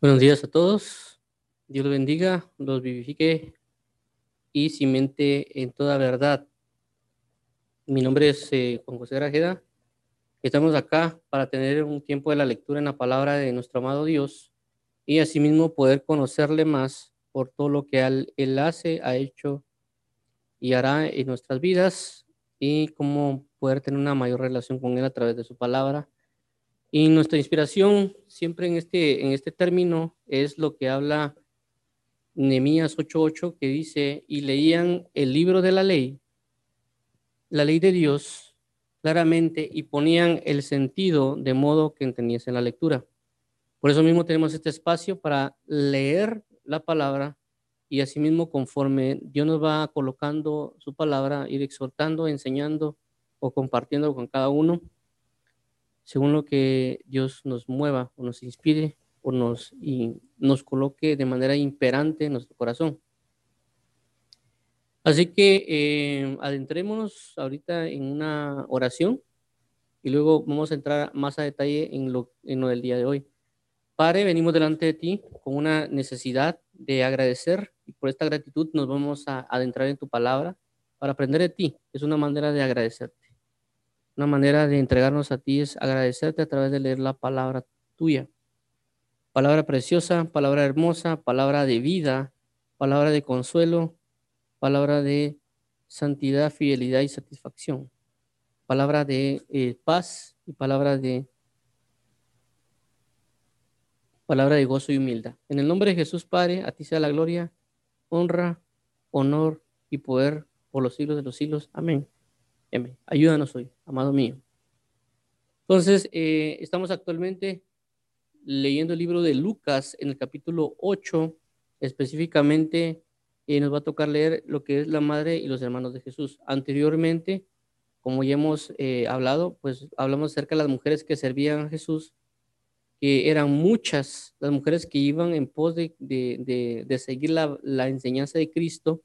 Buenos días a todos. Dios bendiga, los vivifique y cimente en toda verdad. Mi nombre es eh, Juan José Grajeda. Estamos acá para tener un tiempo de la lectura en la palabra de nuestro amado Dios y asimismo poder conocerle más por todo lo que él hace, ha hecho y hará en nuestras vidas y cómo poder tener una mayor relación con Él a través de su palabra y nuestra inspiración siempre en este, en este término es lo que habla Nehemías 8:8, que dice, y leían el libro de la ley, la ley de Dios, claramente, y ponían el sentido de modo que entendiesen la lectura. Por eso mismo tenemos este espacio para leer la palabra y asimismo conforme Dios nos va colocando su palabra, ir exhortando, enseñando o compartiendo con cada uno según lo que Dios nos mueva o nos inspire o nos, y nos coloque de manera imperante en nuestro corazón. Así que eh, adentrémonos ahorita en una oración y luego vamos a entrar más a detalle en lo, en lo del día de hoy. Padre, venimos delante de ti con una necesidad de agradecer y por esta gratitud nos vamos a adentrar en tu palabra para aprender de ti. Es una manera de agradecerte. Una manera de entregarnos a ti es agradecerte a través de leer la palabra tuya. Palabra preciosa, palabra hermosa, palabra de vida, palabra de consuelo, palabra de santidad, fidelidad y satisfacción. Palabra de eh, paz y palabra de palabra de gozo y humildad. En el nombre de Jesús, Padre, a ti sea la gloria, honra, honor y poder por los siglos de los siglos. Amén. Ayúdanos hoy, amado mío. Entonces, eh, estamos actualmente leyendo el libro de Lucas en el capítulo 8, específicamente eh, nos va a tocar leer lo que es la madre y los hermanos de Jesús. Anteriormente, como ya hemos eh, hablado, pues hablamos acerca de las mujeres que servían a Jesús, que eran muchas las mujeres que iban en pos de, de, seguir la, la enseñanza de Cristo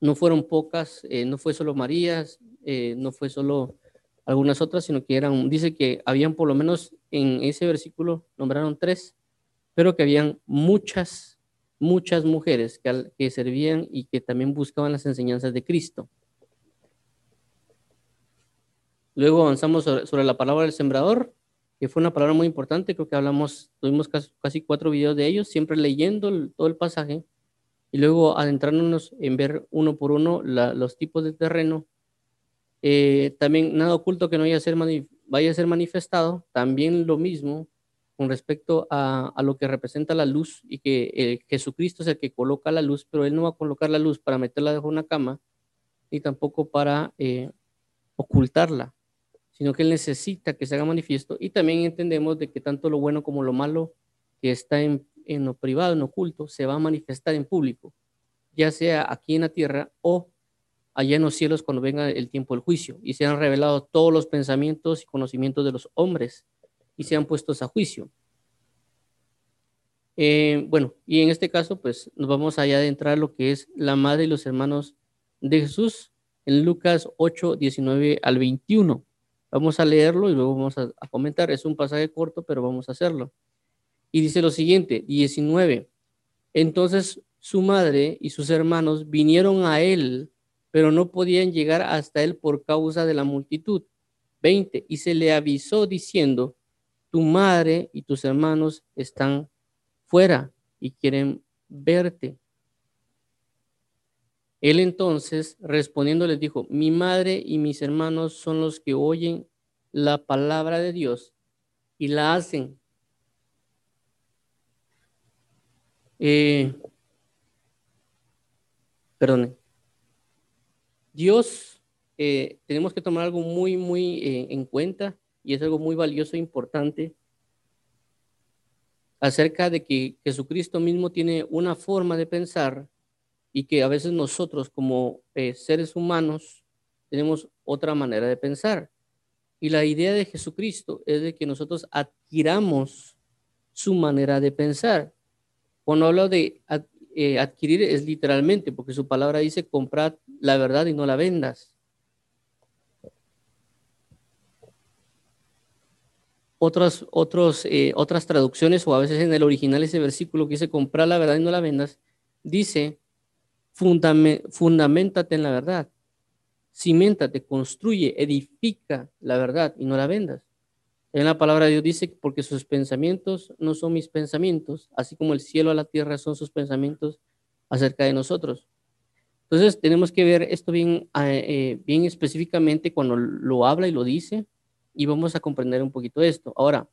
no fueron pocas, eh, no fue solo María, eh, no fue solo algunas otras, sino que eran, dice que habían por lo menos en ese versículo, nombraron tres, pero que habían muchas, muchas mujeres que, que servían y que también buscaban las enseñanzas de Cristo. Luego avanzamos sobre, la palabra del sembrador, que fue una palabra muy importante, creo que hablamos, tuvimos casi, cuatro videos de ellos, siempre leyendo todo el pasaje y luego adentrándonos en ver uno por uno los tipos de terreno. Eh, también nada oculto que no vaya a, ser vaya a ser manifestado, también lo mismo con respecto a, lo que representa la luz y que Jesucristo es el que coloca la luz, pero Él no va a colocar la luz para meterla debajo de una cama, ni tampoco para eh, ocultarla, sino que Él necesita que se haga manifiesto. Y también entendemos de que tanto lo bueno como lo malo que está en en lo privado, en oculto, se va a manifestar en público, ya sea aquí en la tierra o allá en los cielos cuando venga el tiempo del juicio y se han revelado todos los pensamientos y conocimientos de los hombres y sean puestos a juicio. Eh, bueno, y en este caso, pues nos vamos allá a adentrar lo que es la madre y los hermanos de Jesús en Lucas 8, 19 al 21. Vamos a leerlo y luego vamos a comentar. Es un pasaje corto, pero vamos a hacerlo. Y dice lo siguiente, 19. Entonces su madre y sus hermanos vinieron a él, pero no podían llegar hasta él por causa de la multitud. 20. Y se le avisó diciendo, tu madre y tus hermanos están fuera y quieren verte. Él entonces, respondiendo, les dijo, mi madre y mis hermanos son los que oyen la palabra de Dios y la hacen. Eh, perdone. Dios, eh, tenemos que tomar algo muy, muy eh, en cuenta y es algo muy valioso e importante acerca de que Jesucristo mismo tiene una forma de pensar y que a veces nosotros como seres humanos tenemos otra manera de pensar. Y la idea de Jesucristo es de que nosotros adquiramos su manera de pensar. Cuando hablo de eh, adquirir es literalmente, porque su palabra dice comprar la verdad y no la vendas. otras, otros, eh, otras traducciones o a veces en el original ese versículo que dice comprar la verdad y no la vendas, dice fundamentate en la verdad, cimentate, construye, edifica la verdad y no la vendas. En la palabra de Dios dice, porque sus pensamientos no son mis pensamientos, así como el cielo a la tierra son sus pensamientos acerca de nosotros. Entonces tenemos que ver esto bien, eh, eh, bien específicamente cuando lo habla y lo dice y vamos a comprender un poquito esto. Ahora,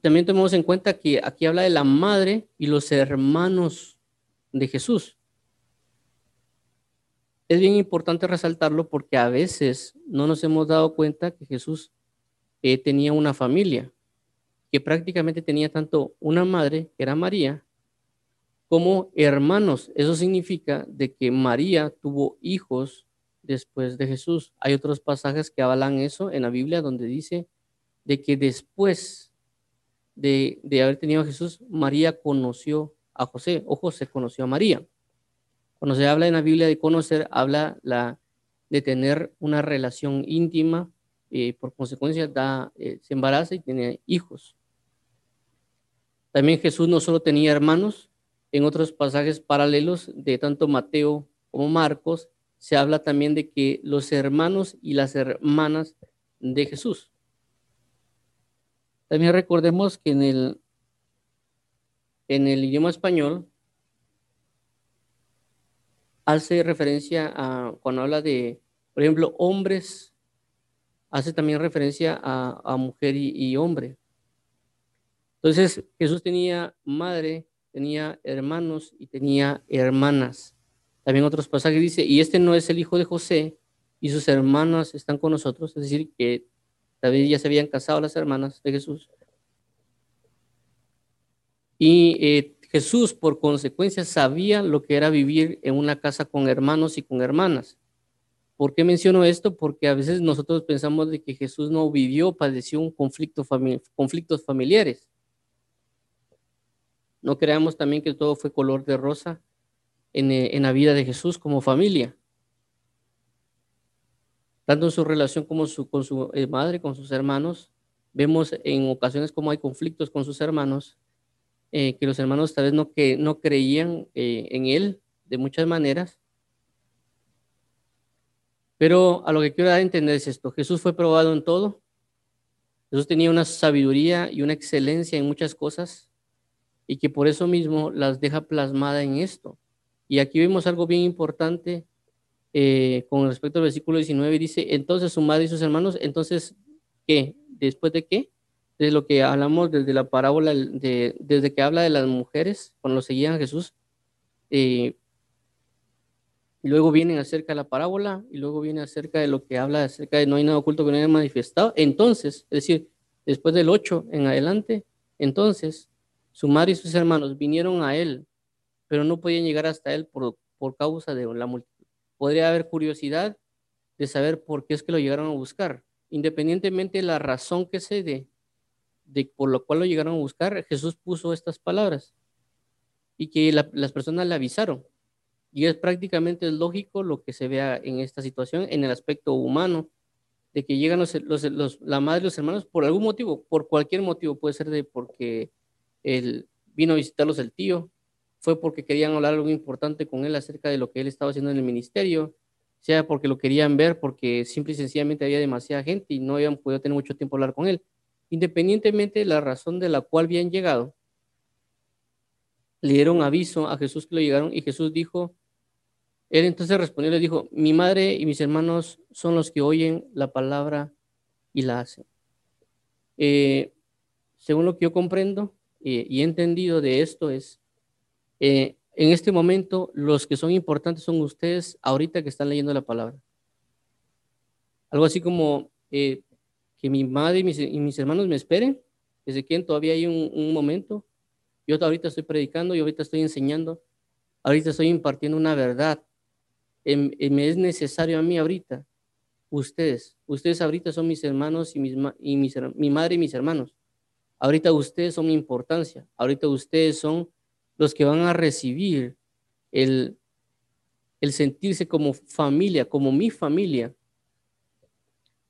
también tomemos en cuenta que aquí habla de la madre y los hermanos de Jesús. Es bien importante resaltarlo porque a veces no nos hemos dado cuenta que Jesús eh, tenía una familia, que prácticamente tenía tanto una madre, que era María, como hermanos. Eso significa de que María tuvo hijos después de Jesús. Hay otros pasajes que avalan eso en la Biblia donde dice de que después de, de haber tenido a Jesús, María conoció a José o José conoció a María. Cuando se habla en la Biblia de conocer, habla la, de tener una relación íntima, y eh, por consecuencia da, eh, se embaraza y tiene hijos. También Jesús no solo tenía hermanos, en otros pasajes paralelos de tanto Mateo como Marcos, se habla también de que los hermanos y las hermanas de Jesús. También recordemos que en el, en el idioma español hace referencia a, cuando habla de, por ejemplo, hombres, hace también referencia a, mujer y, hombre. Entonces, Jesús tenía madre, tenía hermanos y tenía hermanas. También otros pasajes dice, y este no es el hijo de José, y sus hermanas están con nosotros, es decir, que David ya se habían casado las hermanas de Jesús. Y eh, Jesús, por consecuencia, sabía lo que era vivir en una casa con hermanos y con hermanas. ¿Por qué menciono esto? Porque a veces nosotros pensamos de que Jesús no vivió, padeció un conflicto conflictos familiares. No creamos también que todo fue color de rosa en, eh, la vida de Jesús como familia. Tanto en su relación como su, con su eh, madre, con sus hermanos, vemos en ocasiones como hay conflictos con sus hermanos eh, que los hermanos tal vez no, que, no creían eh, en él de muchas maneras. Pero a lo que quiero dar a entender es esto, Jesús fue probado en todo, Jesús tenía una sabiduría y una excelencia en muchas cosas y que por eso mismo las deja plasmada en esto. Y aquí vemos algo bien importante eh, con respecto al versículo 19, dice, entonces su madre y sus hermanos, entonces, ¿qué? ¿Después de qué? De lo que hablamos desde la parábola, de, desde que habla de las mujeres, cuando seguían a Jesús, eh, y luego vienen acerca de la parábola, y luego viene acerca de lo que habla acerca de no hay nada oculto que no haya manifestado. Entonces, es decir, después del 8 en adelante, entonces su madre y sus hermanos vinieron a él, pero no podían llegar hasta él por, por causa de la multitud. Podría haber curiosidad de saber por qué es que lo llegaron a buscar, independientemente de la razón que se dé de por lo cual lo llegaron a buscar, Jesús puso estas palabras y que las personas le avisaron. Y es prácticamente lógico lo que se vea en esta situación, en el aspecto humano, de que llegan los, los, la madre los hermanos por algún motivo, por cualquier motivo, puede ser de porque él vino a visitarlos el tío, fue porque querían hablar algo importante con él acerca de lo que él estaba haciendo en el ministerio, sea porque lo querían ver, porque simple y sencillamente había demasiada gente y no habían podido tener mucho tiempo hablar con él independientemente de la razón de la cual habían llegado, le dieron aviso a Jesús que lo llegaron y Jesús dijo, él entonces respondió le dijo, mi madre y mis hermanos son los que oyen la palabra y la hacen. Eh, según lo que yo comprendo eh, y he entendido de esto es, eh, en este momento los que son importantes son ustedes ahorita que están leyendo la palabra. Algo así como que mi madre y mis, hermanos me esperen, que se todavía hay un, momento. Yo ahorita estoy predicando, yo ahorita estoy enseñando, ahorita estoy impartiendo una verdad. Em, em, me es necesario a mí ahorita, ustedes, ustedes ahorita son mis hermanos y, mis, y mi madre y mis hermanos. Ahorita ustedes son mi importancia, ahorita ustedes son los que van a recibir el, el sentirse como familia, como mi familia,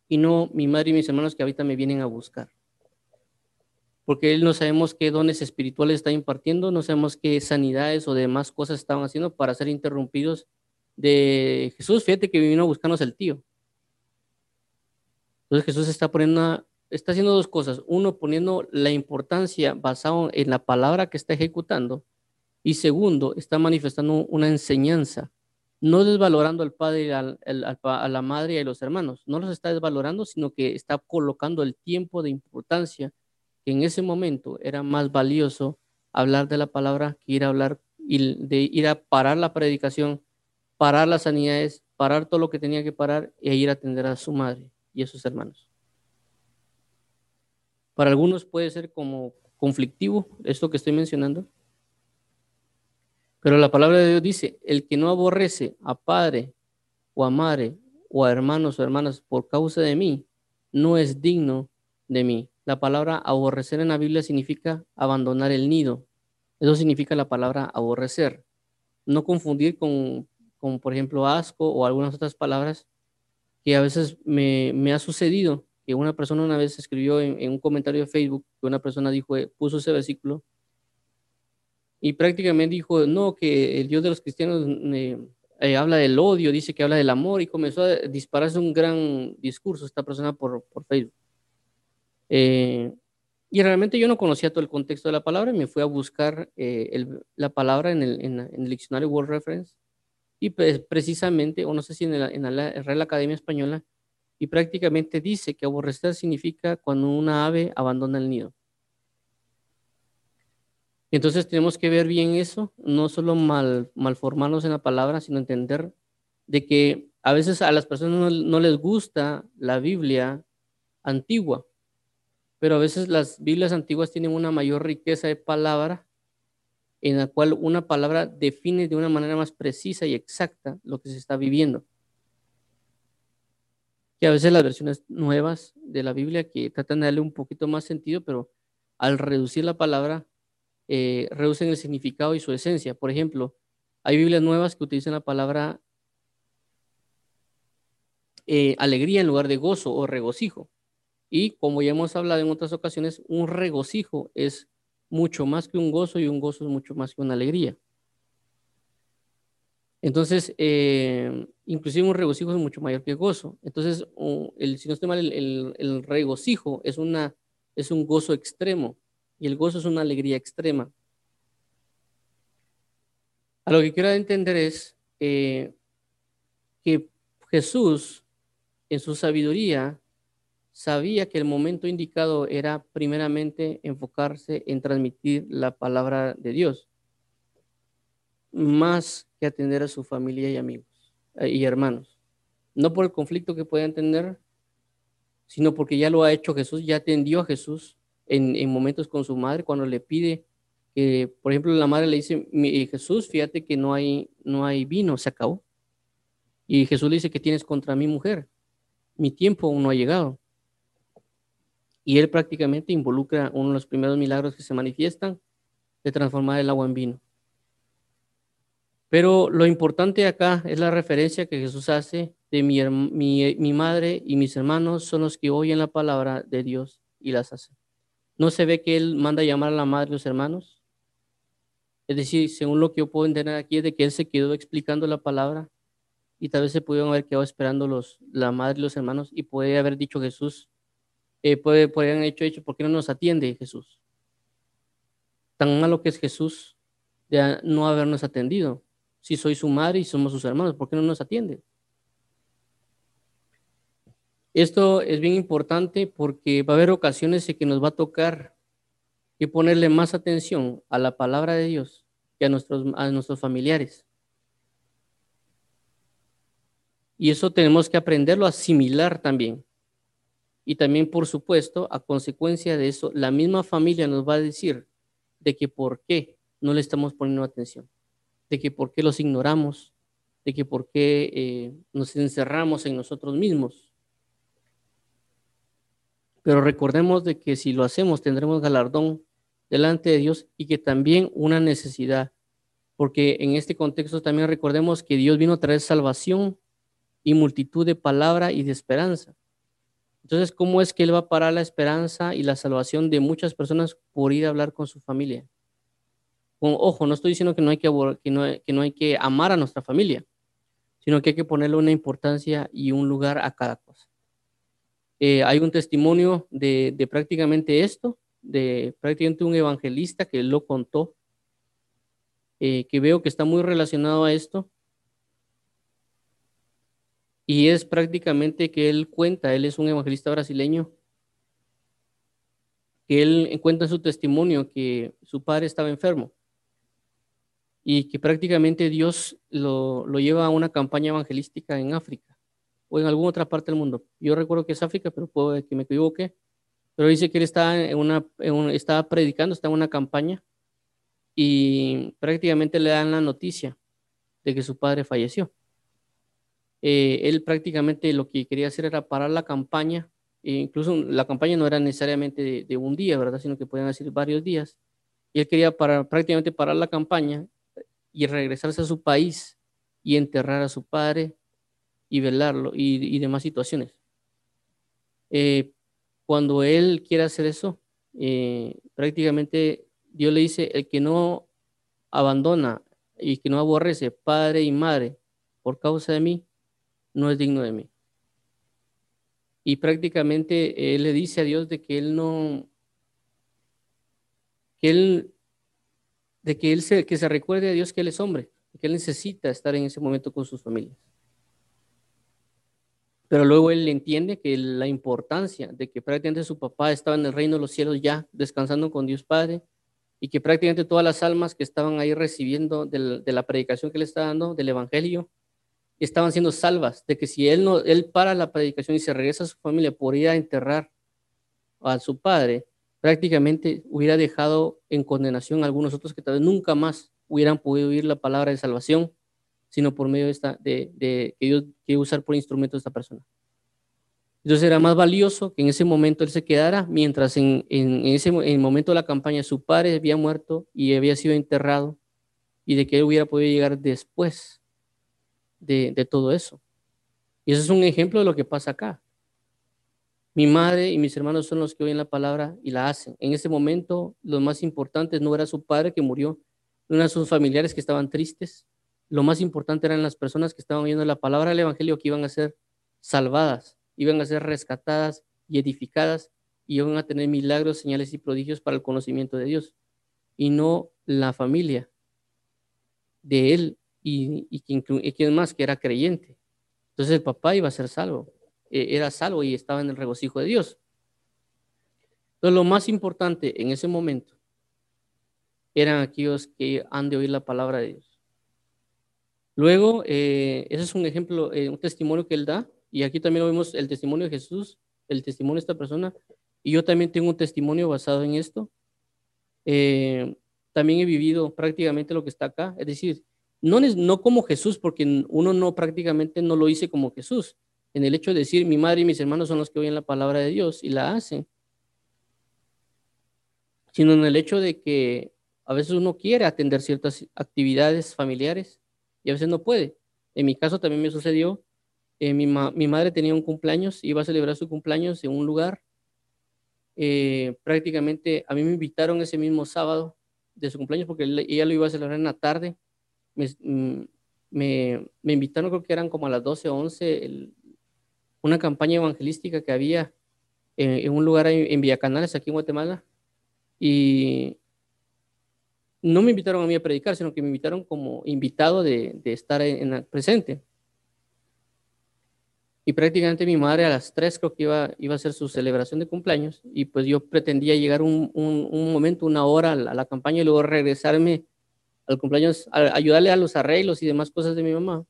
y no mi madre y mis hermanos que ahorita me vienen a buscar. Porque él no sabemos qué dones espirituales está impartiendo, no sabemos qué sanidades o demás cosas estaban haciendo para ser interrumpidos de Jesús. Fíjate que vino a buscarnos el tío. Entonces Jesús está poniendo, está haciendo dos cosas. Uno, poniendo la importancia basado en la palabra que está ejecutando. Y segundo, está manifestando una enseñanza no desvalorando al padre, a la madre y a los hermanos, no los está desvalorando, sino que está colocando el tiempo de importancia que en ese momento era más valioso hablar de la palabra que ir a hablar de ir a parar la predicación, parar las sanidades, parar todo lo que tenía que parar e ir a atender a su madre y a sus hermanos. Para algunos puede ser como conflictivo esto que estoy mencionando, pero la palabra de Dios dice, el que no aborrece a padre o a madre o a hermanos o hermanas por causa de mí, no es digno de mí. La palabra aborrecer en la Biblia significa abandonar el nido. Eso significa la palabra aborrecer. No confundir con, con por ejemplo, asco o algunas otras palabras que a veces me, me ha sucedido. Que una persona una vez escribió en, en, un comentario de Facebook, que una persona dijo, puso ese versículo y prácticamente dijo, no, que el Dios de los cristianos eh, eh, habla del odio, dice que habla del amor y comenzó a dispararse un gran discurso esta persona por, por Facebook. Eh, y realmente yo no conocía todo el contexto de la palabra y me fui a buscar la palabra en el, en, el, diccionario World Reference y pues, precisamente, o no sé si en, en la Real Academia Española, y prácticamente dice que aborrecer significa cuando una ave abandona el nido. Entonces tenemos que ver bien eso, no solo mal, malformarnos en la palabra, sino entender de que a veces a las personas no, les gusta la Biblia antigua, pero a veces las Biblias antiguas tienen una mayor riqueza de palabra en la cual una palabra define de una manera más precisa y exacta lo que se está viviendo. Que a veces las versiones nuevas de la Biblia que tratan de darle un poquito más sentido, pero al reducir la palabra eh, reducen el significado y su esencia. Por ejemplo, hay Biblias nuevas que utilizan la palabra eh, alegría en lugar de gozo o regocijo. Y como ya hemos hablado en otras ocasiones, un regocijo es mucho más que un gozo y un gozo es mucho más que una alegría. Entonces, eh, inclusive un regocijo es mucho mayor que gozo. Entonces, el, si no estoy mal, el, el regocijo es, una, es un gozo extremo y el gozo es una alegría extrema. A lo que quiero entender es eh, que Jesús, en su sabiduría, sabía que el momento indicado era primeramente enfocarse en transmitir la palabra de Dios, más que atender a su familia y amigos eh, y hermanos. No por el conflicto que puedan tener, sino porque ya lo ha hecho Jesús, ya atendió a Jesús en, momentos con su madre, cuando le pide que, por ejemplo, la madre le dice, Jesús, fíjate que no hay, no hay vino, se acabó. Y Jesús le dice, que tienes contra mi mujer? Mi tiempo aún no ha llegado. Y él prácticamente involucra uno de los primeros milagros que se manifiestan de transformar el agua en vino. Pero lo importante acá es la referencia que Jesús hace de mi, mi, mi madre y mis hermanos son los que oyen la palabra de Dios y las hacen. ¿No se ve que él manda llamar a la madre y los hermanos? Es decir, según lo que yo puedo entender aquí es de que él se quedó explicando la palabra y tal vez se pudieron haber quedado esperando los, la madre y los hermanos y puede haber dicho Jesús, eh, puede, podrían hecho, hecho, ¿por qué no nos atiende Jesús? Tan malo que es Jesús de no habernos atendido. Si soy su madre y somos sus hermanos, ¿por qué no nos atiende? Esto es bien importante porque va a haber ocasiones en que nos va a tocar y ponerle más atención a la palabra de Dios que a nuestros, a nuestros familiares. Y eso tenemos que aprenderlo a asimilar también. Y también, por supuesto, a consecuencia de eso, la misma familia nos va a decir de que por qué no le estamos poniendo atención, de que por qué los ignoramos, de que por qué eh, nos encerramos en nosotros mismos pero recordemos de que si lo hacemos tendremos galardón delante de Dios y que también una necesidad, porque en este contexto también recordemos que Dios vino a traer salvación y multitud de palabra y de esperanza. Entonces, ¿cómo es que él va a parar la esperanza y la salvación de muchas personas por ir a hablar con su familia? ojo, no estoy diciendo que no, hay que, que, no, que no hay que amar a nuestra familia, sino que hay que ponerle una importancia y un lugar a cada cosa. Eh, hay un testimonio de, prácticamente esto, de prácticamente un evangelista que lo contó, eh, que veo que está muy relacionado a esto. Y es prácticamente que él cuenta, él es un evangelista brasileño, que él cuenta en su testimonio que su padre estaba enfermo y que prácticamente Dios lo, lo, lleva a una campaña evangelística en África o en alguna otra parte del mundo. Yo recuerdo que es África, pero puedo que me equivoque. Pero dice que él está en una, estaba predicando, está en una campaña y prácticamente le dan la noticia de que su padre falleció. Eh, él prácticamente lo que quería hacer era parar la campaña, e incluso la campaña no era necesariamente de, de, un día, ¿verdad? Sino que podían ser varios días. Y él quería parar, prácticamente parar la campaña y regresarse a su país y enterrar a su padre y velarlo y, demás situaciones. Eh, cuando él quiere hacer eso, eh, prácticamente Dios le dice, el que no abandona y que no aborrece padre y madre por causa de mí, no es digno de mí. Y prácticamente él le dice a Dios de que él no, que él de que él se, que se recuerde a Dios que él es hombre, que él necesita estar en ese momento con sus familias. Pero luego él entiende que la importancia de que prácticamente su papá estaba en el reino de los cielos ya descansando con Dios Padre y que prácticamente todas las almas que estaban ahí recibiendo de la predicación que él estaba dando, del Evangelio, estaban siendo salvas, de que si él, no, él para la predicación y se regresa a su familia por ir a enterrar a su padre, prácticamente hubiera dejado en condenación a algunos otros que tal vez nunca más hubieran podido oír la palabra de salvación, sino por medio de, esta, de, de que Dios quiere usar por instrumento a esta persona. Entonces era más valioso que en ese momento él se quedara, mientras en, en, ese en el momento de la campaña su padre había muerto y había sido enterrado, y de que él hubiera podido llegar después de, de todo eso. Y eso es un ejemplo de lo que pasa acá. Mi madre y mis hermanos son los que oyen la palabra y la hacen. En ese momento, lo más importante no era su padre que murió, no eran sus familiares que estaban tristes. Lo más importante eran las personas que estaban oyendo la palabra del Evangelio que iban a ser salvadas, iban a ser rescatadas y edificadas y iban a tener milagros, señales y prodigios para el conocimiento de Dios. Y no la familia de él y, y, y quien más que era creyente. Entonces el papá iba a ser salvo. Eh, era salvo y estaba en el regocijo de Dios. Entonces, lo más importante en ese momento eran aquellos que han de oír la palabra de Dios. Luego, eh, ese es un ejemplo, eh, un testimonio que él da, y aquí también vemos el testimonio de Jesús, el testimonio de esta persona, y yo también tengo un testimonio basado en esto. también he vivido prácticamente lo que está acá, es decir, no, no como Jesús, porque uno no prácticamente no lo hice como Jesús, en el hecho de decir, mi madre y mis hermanos son los que oyen la palabra de Dios y la hacen, sino en el hecho de que a veces uno quiere atender ciertas actividades familiares y a veces no puede. En mi caso también me sucedió, eh, mi, madre tenía un cumpleaños, iba a celebrar su cumpleaños en un lugar, eh, prácticamente a mí me invitaron ese mismo sábado de su cumpleaños porque ella lo iba a celebrar en la tarde, me, me, me invitaron creo que eran como a las 12 o 11 el, una campaña evangelística que había en, un lugar en, Villacanales, aquí en Guatemala, y no me invitaron a mí a predicar, sino que me invitaron como invitado de, estar en, el presente. Y prácticamente mi madre a las tres creo que iba, iba a hacer su celebración de cumpleaños y pues yo pretendía llegar un, un, momento, una hora a la, campaña y luego regresarme al cumpleaños, a ayudarle a los arreglos y demás cosas de mi mamá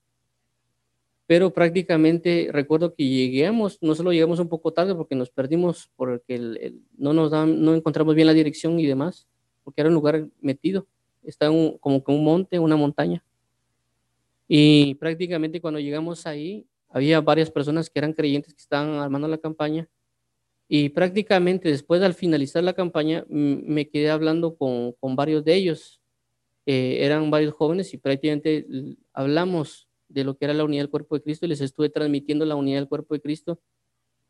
pero prácticamente recuerdo que llegamos, no solo llegamos un poco tarde porque nos perdimos, porque no nos no encontramos bien la dirección y demás, porque era un lugar metido, está como que un monte, una montaña. Y prácticamente cuando llegamos ahí, había varias personas que eran creyentes que estaban armando la campaña. Y prácticamente después al finalizar la campaña, me quedé hablando con, con varios de ellos. Eh, eran varios jóvenes y prácticamente hablamos de lo que era la unidad del cuerpo de Cristo y les estuve transmitiendo la unidad del cuerpo de Cristo.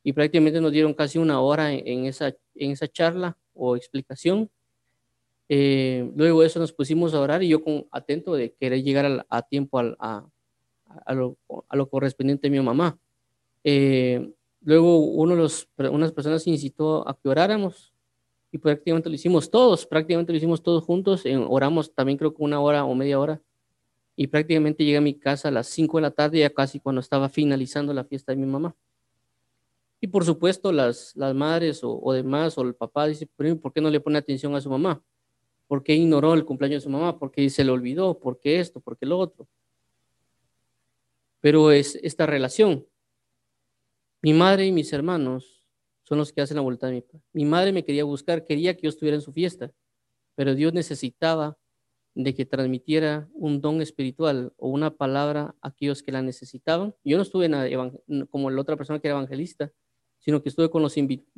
y prácticamente nos dieron casi una hora en, esa, en esa charla o explicación. Eh, luego de eso nos pusimos a orar y yo con atento de querer llegar a, tiempo a, a, lo, a, lo, correspondiente a mi mamá. Eh, luego uno de los, unas personas incitó a que oráramos y prácticamente lo hicimos todos, prácticamente lo hicimos todos juntos, oramos también creo que una hora o media hora y prácticamente llegué a mi casa a las 5 de la tarde, ya casi cuando estaba finalizando la fiesta de mi mamá. Y por supuesto, las, las madres o, demás, o el papá dice, ¿por qué no le pone atención a su mamá? ¿Por qué ignoró el cumpleaños de su mamá? ¿Por qué se le olvidó? ¿Por qué esto? ¿Por qué lo otro? Pero es esta relación. Mi madre y mis hermanos son los que hacen la voluntad de mi padre. Mi madre me quería buscar, quería que yo estuviera en su fiesta, pero Dios necesitaba de que transmitiera un don espiritual o una palabra a aquellos que la necesitaban. Yo no estuve como la otra persona que era evangelista, sino que estuve con,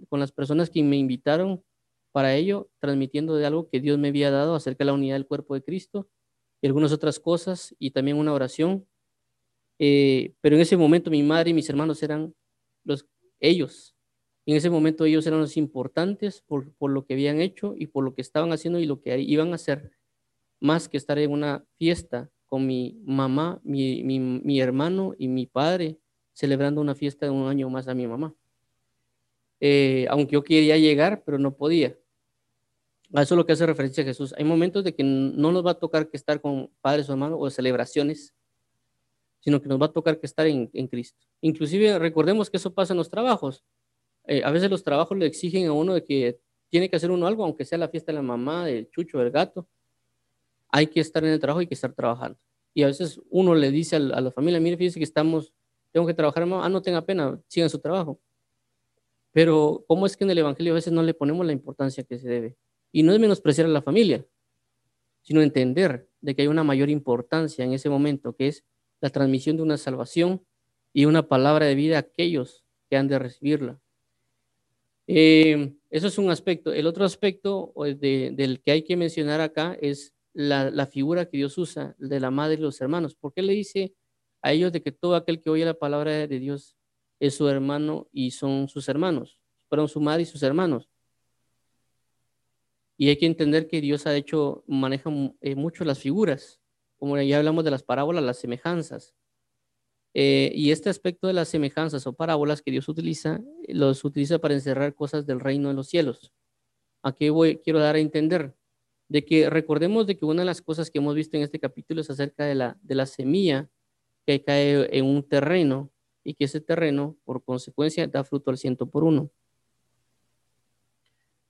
con las personas que me invitaron para ello, transmitiendo de algo que Dios me había dado acerca de la unidad del cuerpo de Cristo y algunas otras cosas, y también una oración. Eh, pero en ese momento mi madre y mis hermanos eran los, ellos. En ese momento ellos eran los importantes por, por lo que habían hecho y por lo que estaban haciendo y lo que iban a hacer, más que estar en una fiesta con mi mamá, mi, mi, mi hermano y mi padre, celebrando una fiesta de un año más a mi mamá. Eh, aunque yo quería llegar, pero no podía. A eso es lo que hace referencia a Jesús. Hay momentos de que no nos va a tocar que estar con padres o hermanos o celebraciones, sino que nos va a tocar que estar en, Cristo. Inclusive recordemos que eso pasa en los trabajos. Eh, a veces los trabajos le exigen a uno de que tiene que hacer uno algo, aunque sea la fiesta de la mamá, del chucho, del gato. Hay que estar en el trabajo y que estar trabajando. Y a veces uno le dice a la, familia, mire, fíjese que estamos, tengo que trabajar, ah, no tenga pena, sigan su trabajo. Pero ¿cómo es que en el Evangelio a veces no le ponemos la importancia que se debe? Y no es menospreciar a la familia, sino entender de que hay una mayor importancia en ese momento, que es la transmisión de una salvación y una palabra de vida a aquellos que han de recibirla. Eh, eso es un aspecto. El otro aspecto del que hay que mencionar acá es la, la, figura que Dios usa de la madre y los hermanos. ¿Por qué le dice a ellos de que todo aquel que oye la palabra de Dios es su hermano y son sus hermanos, fueron su madre y sus hermanos. Y hay que entender que Dios ha hecho, maneja eh, mucho las figuras, como ya hablamos de las parábolas, las semejanzas. Eh, y este aspecto de las semejanzas o parábolas que Dios utiliza, los utiliza para encerrar cosas del reino de los cielos. Aquí voy, quiero dar a entender de que recordemos de que una de las cosas que hemos visto en este capítulo es acerca de la, de la semilla que cae en un terreno y que ese terreno, por consecuencia, da fruto al ciento por uno.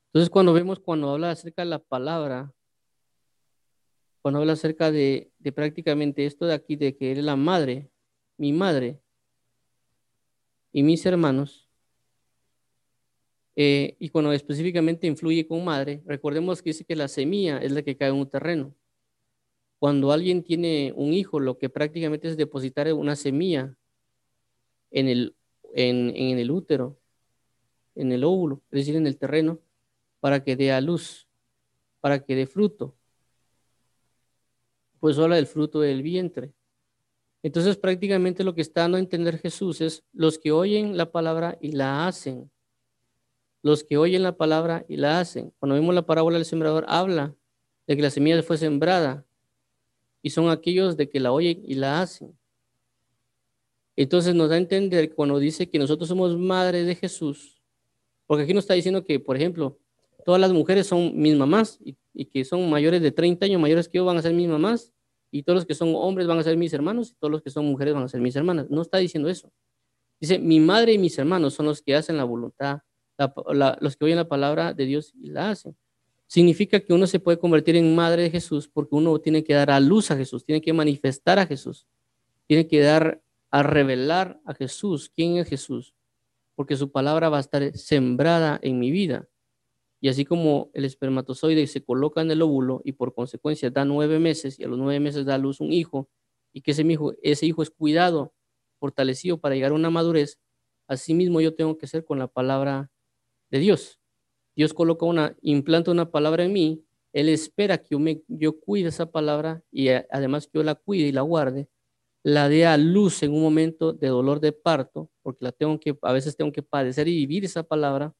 Entonces, cuando vemos, cuando habla acerca de la palabra, cuando habla acerca de, prácticamente esto de aquí, de que eres la madre, mi madre y mis hermanos, eh, y cuando específicamente influye con madre, recordemos que dice que la semilla es la que cae en un terreno. Cuando alguien tiene un hijo, lo que prácticamente es depositar una semilla en el, en, en el útero, en el óvulo, es decir, en el terreno, para que dé a luz, para que dé fruto. Pues habla del fruto del vientre. Entonces prácticamente lo que está dando a entender Jesús es los que oyen la palabra y la hacen. Los que oyen la palabra y la hacen. Cuando vemos la parábola del sembrador, habla de que la semilla fue sembrada y son aquellos de que la oyen y la hacen. Entonces nos da a entender cuando dice que nosotros somos madres de Jesús, porque aquí nos está diciendo que, por ejemplo, todas las mujeres son mis mamás y, que son mayores de 30 años, mayores que yo, van a ser mis mamás, y todos los que son hombres van a ser mis hermanos, y todos los que son mujeres van a ser mis hermanas. No está diciendo eso. Dice, mi madre y mis hermanos son los que hacen la voluntad, los que oyen la palabra de Dios y la hacen. Significa que uno se puede convertir en madre de Jesús porque uno tiene que dar a luz a Jesús, tiene que manifestar a Jesús, tiene que dar a revelar a Jesús, quién es Jesús, porque su palabra va a estar sembrada en mi vida. Y así como el espermatozoide se coloca en el óvulo y por consecuencia da nueve meses y a los nueve meses da a luz un hijo y que ese hijo, ese hijo es cuidado, fortalecido para llegar a una madurez, así mismo yo tengo que ser con la palabra de Dios. Dios coloca una, implanta una palabra en mí, Él espera que yo, me, yo cuide esa palabra y además que yo la cuide y la guarde la dé a luz en un momento de dolor de parto, porque la tengo que, a veces tengo que padecer y vivir esa palabra.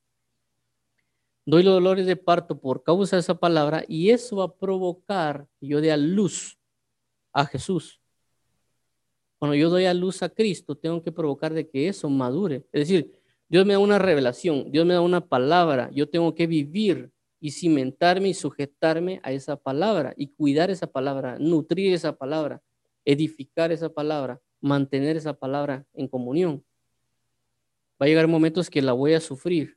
Doy los dolores de parto por causa de esa palabra y eso va a provocar que yo dé a luz a Jesús. Cuando yo doy a luz a Cristo, tengo que provocar de que eso madure. Es decir, Dios me da una revelación, Dios me da una palabra, yo tengo que vivir y cimentarme y sujetarme a esa palabra y cuidar esa palabra, nutrir esa palabra edificar esa palabra, mantener esa palabra en comunión. Va a llegar momentos que la voy a sufrir,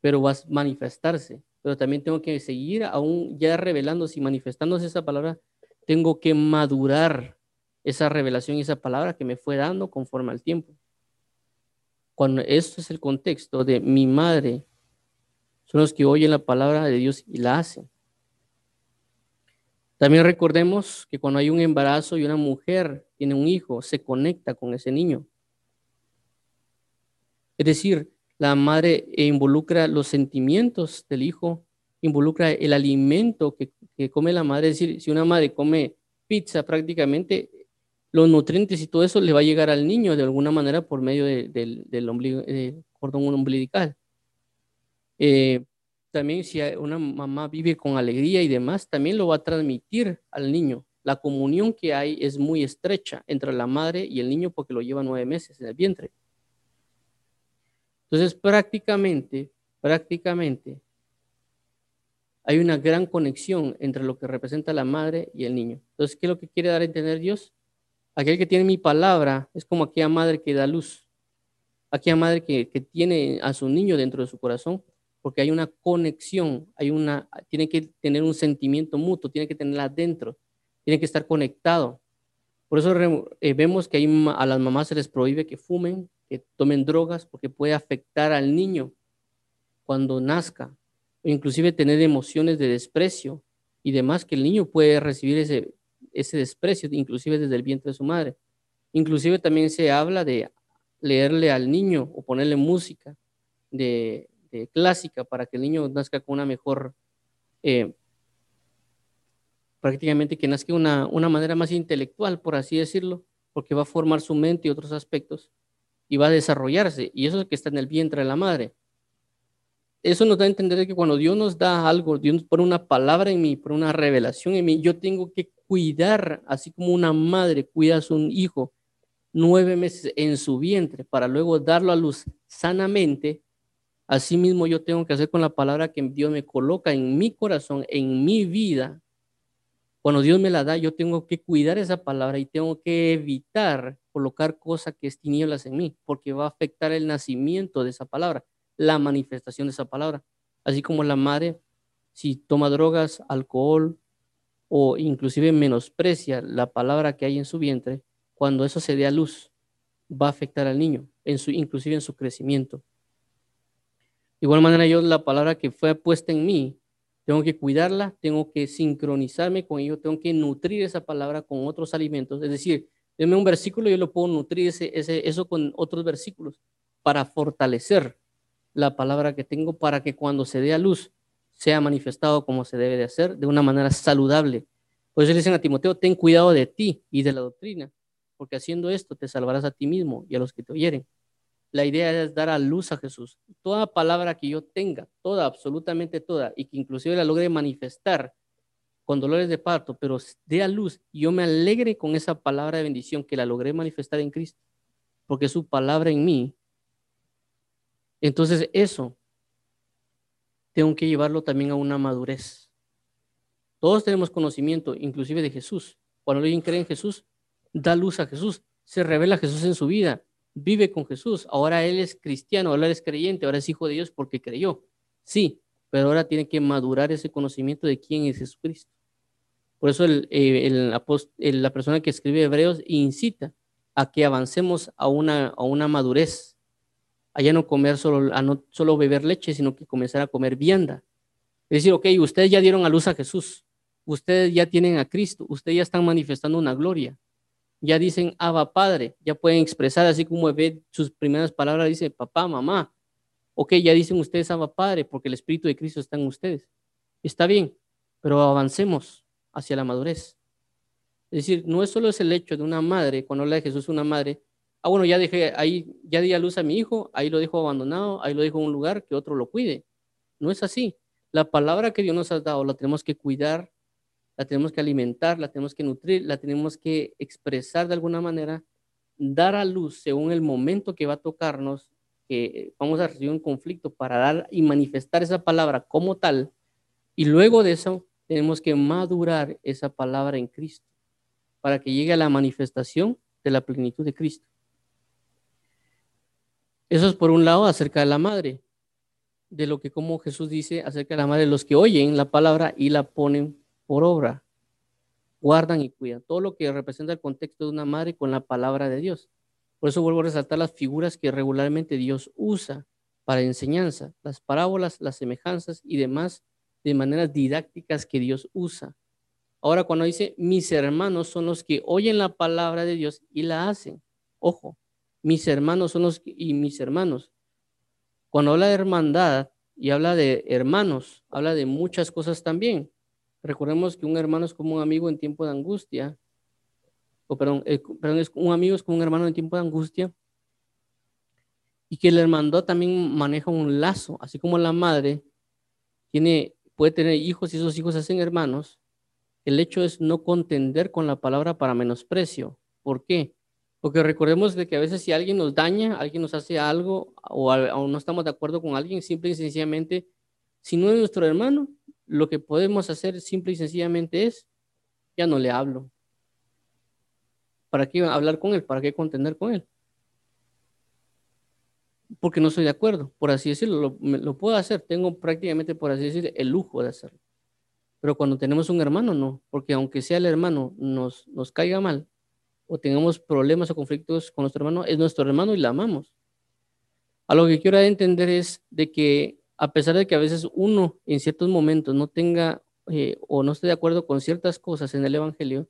pero va a manifestarse. Pero también tengo que seguir aún ya revelándose y manifestándose esa palabra. Tengo que madurar esa revelación y esa palabra que me fue dando conforme al tiempo. Cuando esto es el contexto de mi madre, son los que oyen la palabra de Dios y la hacen. También recordemos que cuando hay un embarazo y una mujer tiene un hijo, se conecta con ese niño. Es decir, la madre involucra los sentimientos del hijo, involucra el alimento que, come la madre. Es decir, si una madre come pizza prácticamente, los nutrientes y todo eso le va a llegar al niño de alguna manera por medio del, del cordón umbilical. Eh, también si una mamá vive con alegría y demás, también lo va a transmitir al niño. La comunión que hay es muy estrecha entre la madre y el niño porque lo lleva nueve meses en el vientre. Entonces, prácticamente, prácticamente, hay una gran conexión entre lo que representa la madre y el niño. Entonces, ¿qué es lo que quiere dar a entender Dios? Aquel que tiene mi palabra es como aquella madre que da luz, aquella madre que, que tiene a su niño dentro de su corazón porque hay una conexión, hay una, tiene que tener un sentimiento mutuo, tiene que tenerla adentro, tiene que estar conectado. Por eso eh, vemos que a las mamás se les prohíbe que fumen, que tomen drogas, porque puede afectar al niño cuando nazca, o inclusive tener emociones de desprecio y demás, que el niño puede recibir ese, ese desprecio, inclusive desde el vientre de su madre. Inclusive también se habla de leerle al niño o ponerle música, de eh, clásica para que el niño nazca con una mejor, eh, prácticamente que nazca una, una manera más intelectual, por así decirlo, porque va a formar su mente y otros aspectos y va a desarrollarse. Y eso es que está en el vientre de la madre. Eso nos da a entender que cuando Dios nos da algo, Dios nos pone una palabra en mí, pone una revelación en mí, yo tengo que cuidar, así como una madre cuida a su hijo nueve meses en su vientre para luego darlo a luz sanamente, Asimismo, yo tengo que hacer con la palabra que Dios me coloca en mi corazón, en mi vida. Cuando Dios me la da, yo tengo que cuidar esa palabra y tengo que evitar colocar cosas que es tinieblas en mí, porque va a afectar el nacimiento de esa palabra, la manifestación de esa palabra. Así como la madre, si toma drogas, alcohol o inclusive menosprecia la palabra que hay en su vientre, cuando eso se dé a luz, va a afectar al niño, en su, inclusive en su crecimiento. De igual manera, yo la palabra que fue puesta en mí, tengo que cuidarla, tengo que sincronizarme con ello, tengo que nutrir esa palabra con otros alimentos. Es decir, denme un versículo, yo lo puedo nutrir ese, ese, eso con otros versículos para fortalecer la palabra que tengo para que cuando se dé a luz sea manifestado como se debe de hacer, de una manera saludable. Por eso le dicen a Timoteo, ten cuidado de ti y de la doctrina, porque haciendo esto te salvarás a ti mismo y a los que te oyeren. La idea es dar a luz a Jesús. Toda palabra que yo tenga, toda, absolutamente toda, y que inclusive la logre manifestar con dolores de parto, pero dé a luz yo me alegre con esa palabra de bendición que la logré manifestar en Cristo, porque su palabra en mí. Entonces eso tengo que llevarlo también a una madurez. Todos tenemos conocimiento, inclusive de Jesús. Cuando alguien cree en Jesús, da luz a Jesús, se revela Jesús en su vida, vive con Jesús, ahora él es cristiano, ahora es creyente, ahora es hijo de Dios porque creyó. Sí, pero ahora tiene que madurar ese conocimiento de quién es Jesucristo. Por eso el, eh, la persona que escribe Hebreos incita a que avancemos a una, a una madurez, a ya no comer solo, a no solo beber leche, sino que comenzar a comer vianda. Es decir, ok, ustedes ya dieron a luz a Jesús, ustedes ya tienen a Cristo, ustedes ya están manifestando una gloria ya dicen Abba Padre, ya pueden expresar así como ve sus primeras palabras, dice papá, mamá. Ok, ya dicen ustedes Abba Padre porque el Espíritu de Cristo está en ustedes. Está bien, pero avancemos hacia la madurez. Es decir, no es solo el hecho de una madre, cuando habla de Jesús una madre, ah, bueno, ya dejé ahí, ya di a luz a mi hijo, ahí lo dejo abandonado, ahí lo dejo en un lugar que otro lo cuide. No es así. La palabra que Dios nos ha dado la tenemos que cuidar, la tenemos que alimentar, la tenemos que nutrir, la tenemos que expresar de alguna manera, dar a luz según el momento que va a tocarnos, que vamos a recibir un conflicto para dar y manifestar esa palabra como tal, y luego de eso tenemos que madurar esa palabra en Cristo para que llegue a la manifestación de la plenitud de Cristo. Eso es por un lado acerca de la madre, de lo que como Jesús dice acerca de la madre, los que oyen la palabra y la ponen por obra, guardan y cuidan. Todo lo que representa el contexto de una madre con la palabra de Dios. Por eso vuelvo a resaltar las figuras que regularmente Dios usa para enseñanza, las parábolas, las semejanzas y demás de maneras didácticas que Dios usa. Ahora, cuando dice mis hermanos son los que oyen la palabra de Dios y la hacen. Ojo, mis hermanos son los que, y mis hermanos. Cuando habla de hermandad y habla de hermanos, habla de muchas cosas también. Recordemos que un hermano es como un amigo en tiempo de angustia. O perdón, eh, perdón es un amigo es como un hermano en tiempo de angustia. Y que el hermandad también maneja un lazo, así como la madre tiene, puede tener hijos y esos hijos hacen hermanos el hecho es no contender con la palabra para menosprecio. ¿Por qué? Porque recordemos de que a veces si alguien nos daña, alguien nos hace algo o, no estamos de acuerdo con alguien, simple y sencillamente, si no es nuestro hermano, lo que podemos hacer simple y sencillamente es, ya no le hablo. ¿Para qué hablar con él? ¿Para qué contender con él? Porque no estoy de acuerdo, por así decirlo, lo, lo puedo hacer, tengo prácticamente, por así decirlo, el lujo de hacerlo. Pero cuando tenemos un hermano, no, porque aunque sea el hermano nos, nos caiga mal o tengamos problemas o conflictos con nuestro hermano, es nuestro hermano y la amamos. A lo que quiero entender es de que a pesar de que a veces uno en ciertos momentos no tenga eh, o no esté de acuerdo con ciertas cosas en el Evangelio,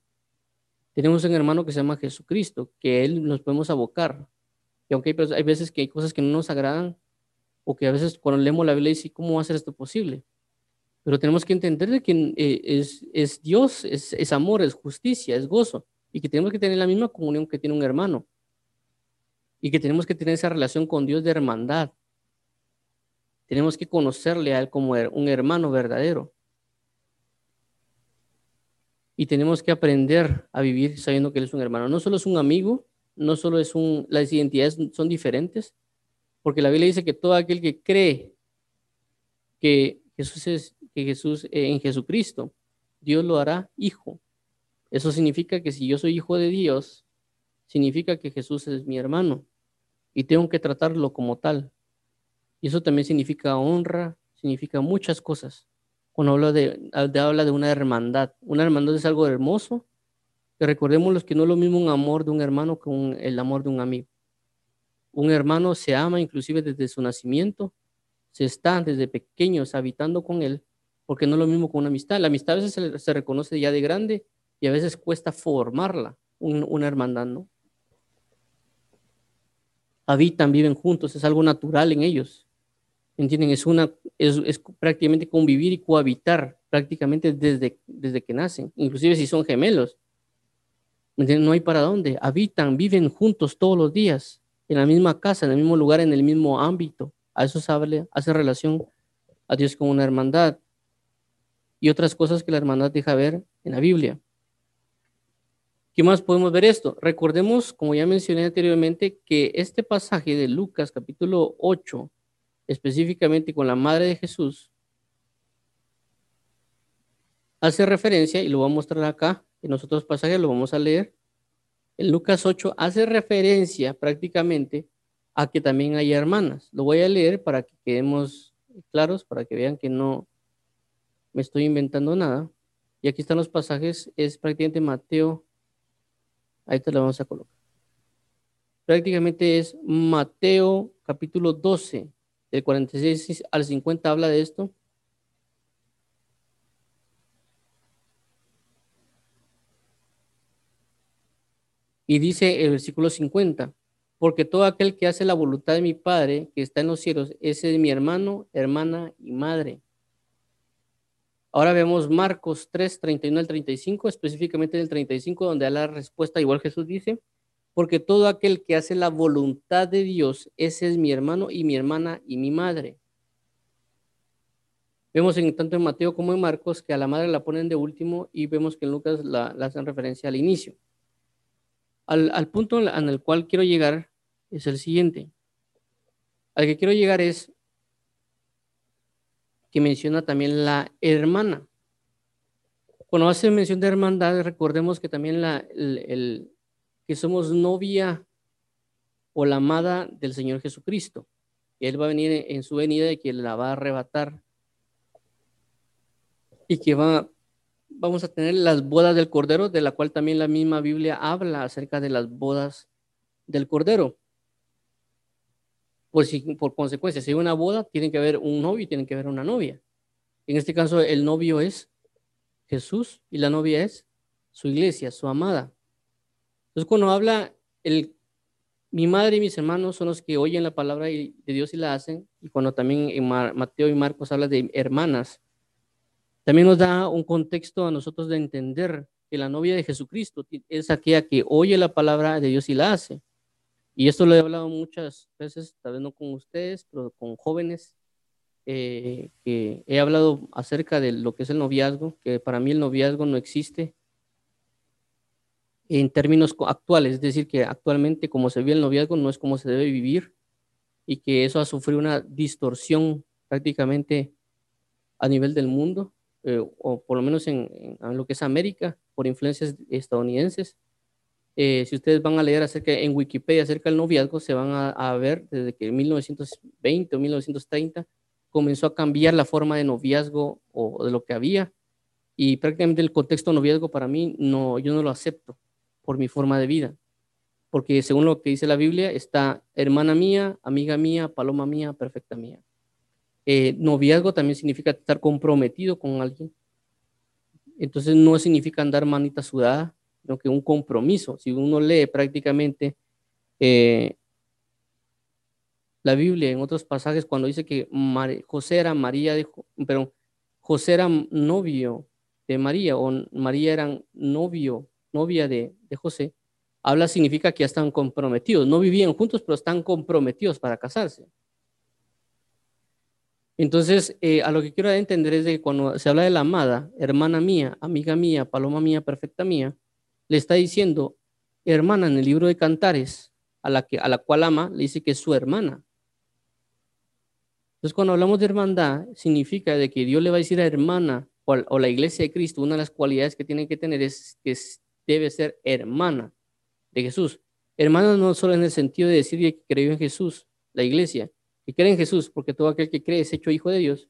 tenemos un hermano que se llama Jesucristo, que Él nos podemos abocar. Y aunque hay, veces que hay cosas que no nos agradan, o que a veces cuando leemos la Biblia dice, ¿cómo va a ser esto posible? Pero tenemos que entender que eh, es, Dios, es, amor, es justicia, es gozo. Y que tenemos que tener la misma comunión que tiene un hermano. Y que tenemos que tener esa relación con Dios de hermandad. Tenemos que conocerle a Él como un hermano verdadero. Y tenemos que aprender a vivir sabiendo que Él es un hermano. No solo es un amigo, no solo es un... Las identidades son diferentes, porque la Biblia dice que todo aquel que cree que Jesús es que Jesús, eh, en Jesucristo, Dios lo hará hijo. Eso significa que si yo soy hijo de Dios, significa que Jesús es mi hermano y tengo que tratarlo como tal. Y eso también significa honra, significa muchas cosas. Cuando habla de, habla de una hermandad, una hermandad es algo hermoso, recordemos los que no es lo mismo un amor de un hermano que el amor de un amigo. Un hermano se ama inclusive desde su nacimiento, se está desde pequeños habitando con él porque no es lo mismo con una amistad. La amistad a veces se, reconoce ya de grande y a veces cuesta formarla, una hermandad, ¿no? Habitan, viven juntos, es algo natural en ellos. ¿Entienden? Es, una, es, prácticamente convivir y cohabitar prácticamente desde, desde que nacen, inclusive si son gemelos. No hay para dónde. Habitan, viven juntos todos los días, en la misma casa, en el mismo lugar, en el mismo ámbito. A eso se habla, hace relación a Dios con una hermandad y otras cosas que la hermandad deja ver en la Biblia. ¿Qué más podemos ver esto? Recordemos, como ya mencioné anteriormente, que este pasaje de Lucas capítulo 8, específicamente con la madre de Jesús, hace referencia, y lo voy a mostrar acá, en los otros pasajes lo vamos a leer, en Lucas 8 hace referencia prácticamente a que también hay hermanas. Lo voy a leer para que quedemos claros, para que vean que no, me estoy inventando nada. Y aquí están los pasajes, es prácticamente Mateo, ahí te lo vamos a colocar. Prácticamente es Mateo capítulo 12, del 46 al 50 habla de esto. Y dice el versículo 50, porque todo aquel que hace la voluntad de mi Padre que está en los cielos, ese es mi hermano, hermana y madre. Ahora vemos Marcos 3, 31 al 35, específicamente en el 35, donde da la respuesta, igual Jesús dice, porque todo aquel que hace la voluntad de Dios, ese es mi hermano y mi hermana y mi madre. Vemos en tanto en Mateo como en Marcos que a la madre la ponen de último y vemos que en Lucas la, hacen referencia al inicio. Al, punto en el cual quiero llegar es el siguiente. Al que quiero llegar es que menciona también la hermana. Cuando hace mención de hermandad, recordemos que también la, el, que somos novia o la amada del Señor Jesucristo. Él va a venir en su venida y que la va a arrebatar. Y que va, vamos a tener las bodas del Cordero, de la cual también la misma Biblia habla acerca de las bodas del Cordero. Pues si, por consecuencia, si hay una boda, tiene que haber un novio y tiene que haber una novia. En este caso, el novio es Jesús y la novia es su iglesia, su amada. Entonces, cuando habla el, mi madre y mis hermanos son los que oyen la palabra de Dios y la hacen, y cuando también en Mateo y Marcos habla de hermanas, también nos da un contexto a nosotros de entender que la novia de Jesucristo es aquella que oye la palabra de Dios y la hace. Y esto lo he hablado muchas veces, tal vez no con ustedes, pero con jóvenes, eh, que he hablado acerca de lo que es el noviazgo, que para mí el noviazgo no existe en términos actuales, es decir, que actualmente como se ve el noviazgo no es como se debe vivir y que eso ha sufrido una distorsión prácticamente a nivel del mundo, eh, o por lo menos en, lo que es América, por influencias estadounidenses. Eh, si ustedes van a leer acerca en Wikipedia acerca del noviazgo, se van a, a, ver desde que en 1920 o 1930 comenzó a cambiar la forma de noviazgo o de lo que había y prácticamente el contexto noviazgo para mí no, yo no lo acepto por mi forma de vida. Porque según lo que dice la Biblia, está hermana mía, amiga mía, paloma mía, perfecta mía. Eh, noviazgo también significa estar comprometido con alguien. Entonces no significa andar manita sudada, sino que un compromiso. Si uno lee prácticamente eh, la Biblia en otros pasajes, cuando dice que José era María, de, pero José era novio de María o María era novio novia de, José, habla significa que ya están comprometidos. No vivían juntos, pero están comprometidos para casarse. Entonces, eh, a lo que quiero entender es que cuando se habla de la amada, hermana mía, amiga mía, paloma mía, perfecta mía, le está diciendo, hermana en el libro de Cantares, a la, que, a la cual ama, le dice que es su hermana. Entonces, cuando hablamos de hermandad, significa de que Dios le va a decir a hermana o, o la iglesia de Cristo, una de las cualidades que tiene que tener es que debe ser hermana de Jesús. Hermana no solo en el sentido de decir que creyó en Jesús, la iglesia, que cree en Jesús, porque todo aquel que cree es hecho hijo de Dios,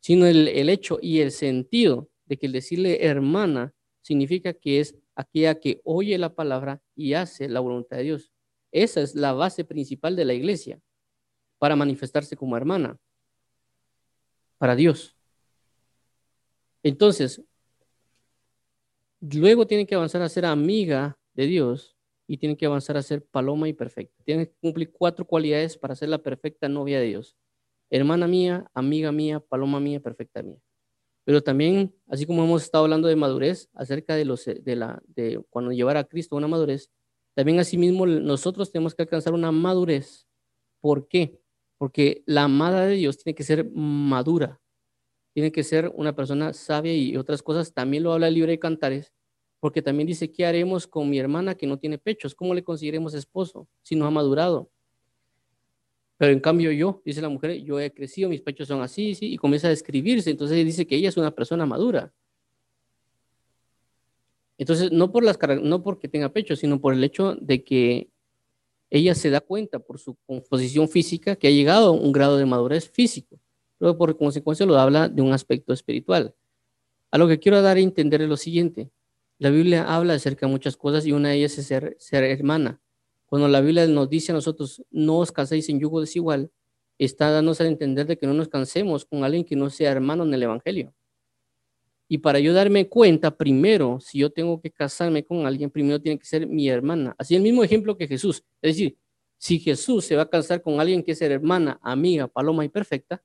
sino el, el hecho y el sentido de que el decirle hermana significa que es aquella que oye la palabra y hace la voluntad de Dios. Esa es la base principal de la iglesia para manifestarse como hermana para Dios. Entonces, Luego tiene que avanzar a ser amiga de Dios y tiene que avanzar a ser paloma y perfecta. Tiene que cumplir cuatro cualidades para ser la perfecta novia de Dios. Hermana mía, amiga mía, paloma mía, perfecta mía. Pero también, así como hemos estado hablando de madurez, acerca de, los, de, la, de cuando llevar a Cristo una madurez, también asimismo nosotros tenemos que alcanzar una madurez. ¿Por qué? Porque la amada de Dios tiene que ser madura, tiene que ser una persona sabia y otras cosas. También lo habla el libro de Cantares, porque también dice, ¿qué haremos con mi hermana que no tiene pechos? ¿Cómo le conseguiremos esposo si no ha madurado? Pero en cambio yo, dice la mujer, yo he crecido, mis pechos son así, sí, y comienza a describirse. Entonces dice que ella es una persona madura. Entonces, no, por las, no porque tenga pechos, sino por el hecho de que ella se da cuenta por su composición física que ha llegado a un grado de madurez físico. Luego, por consecuencia, lo habla de un aspecto espiritual. A lo que quiero dar a entender es lo siguiente. La Biblia habla acerca de muchas cosas y una de ellas es ser, hermana. Cuando la Biblia nos dice a nosotros, no os caséis en yugo desigual, está dándonos a entender de que no nos cansemos con alguien que no sea hermano en el Evangelio. Y para yo darme cuenta, primero, si yo tengo que casarme con alguien, primero tiene que ser mi hermana. Así el mismo ejemplo que Jesús. Es decir, si Jesús se va a casar con alguien que es hermana, amiga, paloma y perfecta,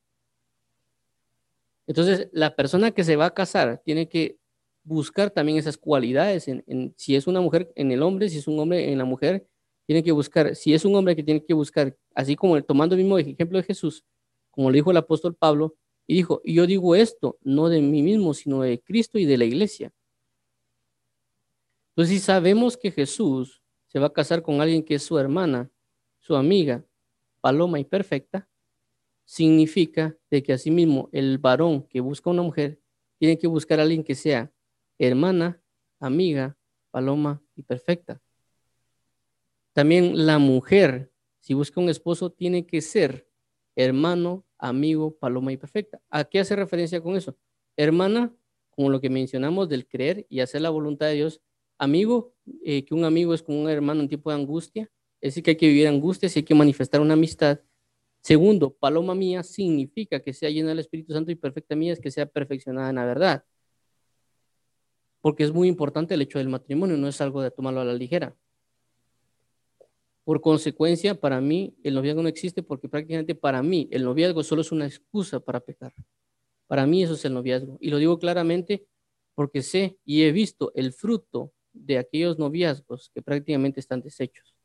Entonces, la persona que se va a casar tiene que buscar también esas cualidades en, si es una mujer en el hombre, si es un hombre en la mujer, tiene que buscar, si es un hombre que tiene que buscar, así como tomando el mismo ejemplo de Jesús, como le dijo el apóstol Pablo, y dijo, y yo digo esto, no de mí mismo, sino de Cristo y de la iglesia. Entonces, si sabemos que Jesús se va a casar con alguien que es su hermana, su amiga, paloma y perfecta, significa de que asimismo el varón que busca una mujer tiene que buscar a alguien que sea hermana, amiga, paloma y perfecta. También la mujer, si busca un esposo, tiene que ser hermano, amigo, paloma y perfecta. ¿A qué hace referencia con eso? Hermana, como lo que mencionamos del creer y hacer la voluntad de Dios. Amigo, eh, que un amigo es como un hermano en tiempo de angustia. Es decir, que hay que vivir angustia, y hay que manifestar una amistad. Segundo, paloma mía significa que sea llena del Espíritu Santo y perfecta mía es que sea perfeccionada en la verdad. Porque es muy importante el hecho del matrimonio, no es algo de tomarlo a la ligera. Por consecuencia, para mí el noviazgo no existe porque prácticamente para mí el noviazgo solo es una excusa para pecar. Para mí eso es el noviazgo. Y lo digo claramente porque sé y he visto el fruto de aquellos noviazgos que prácticamente están deshechos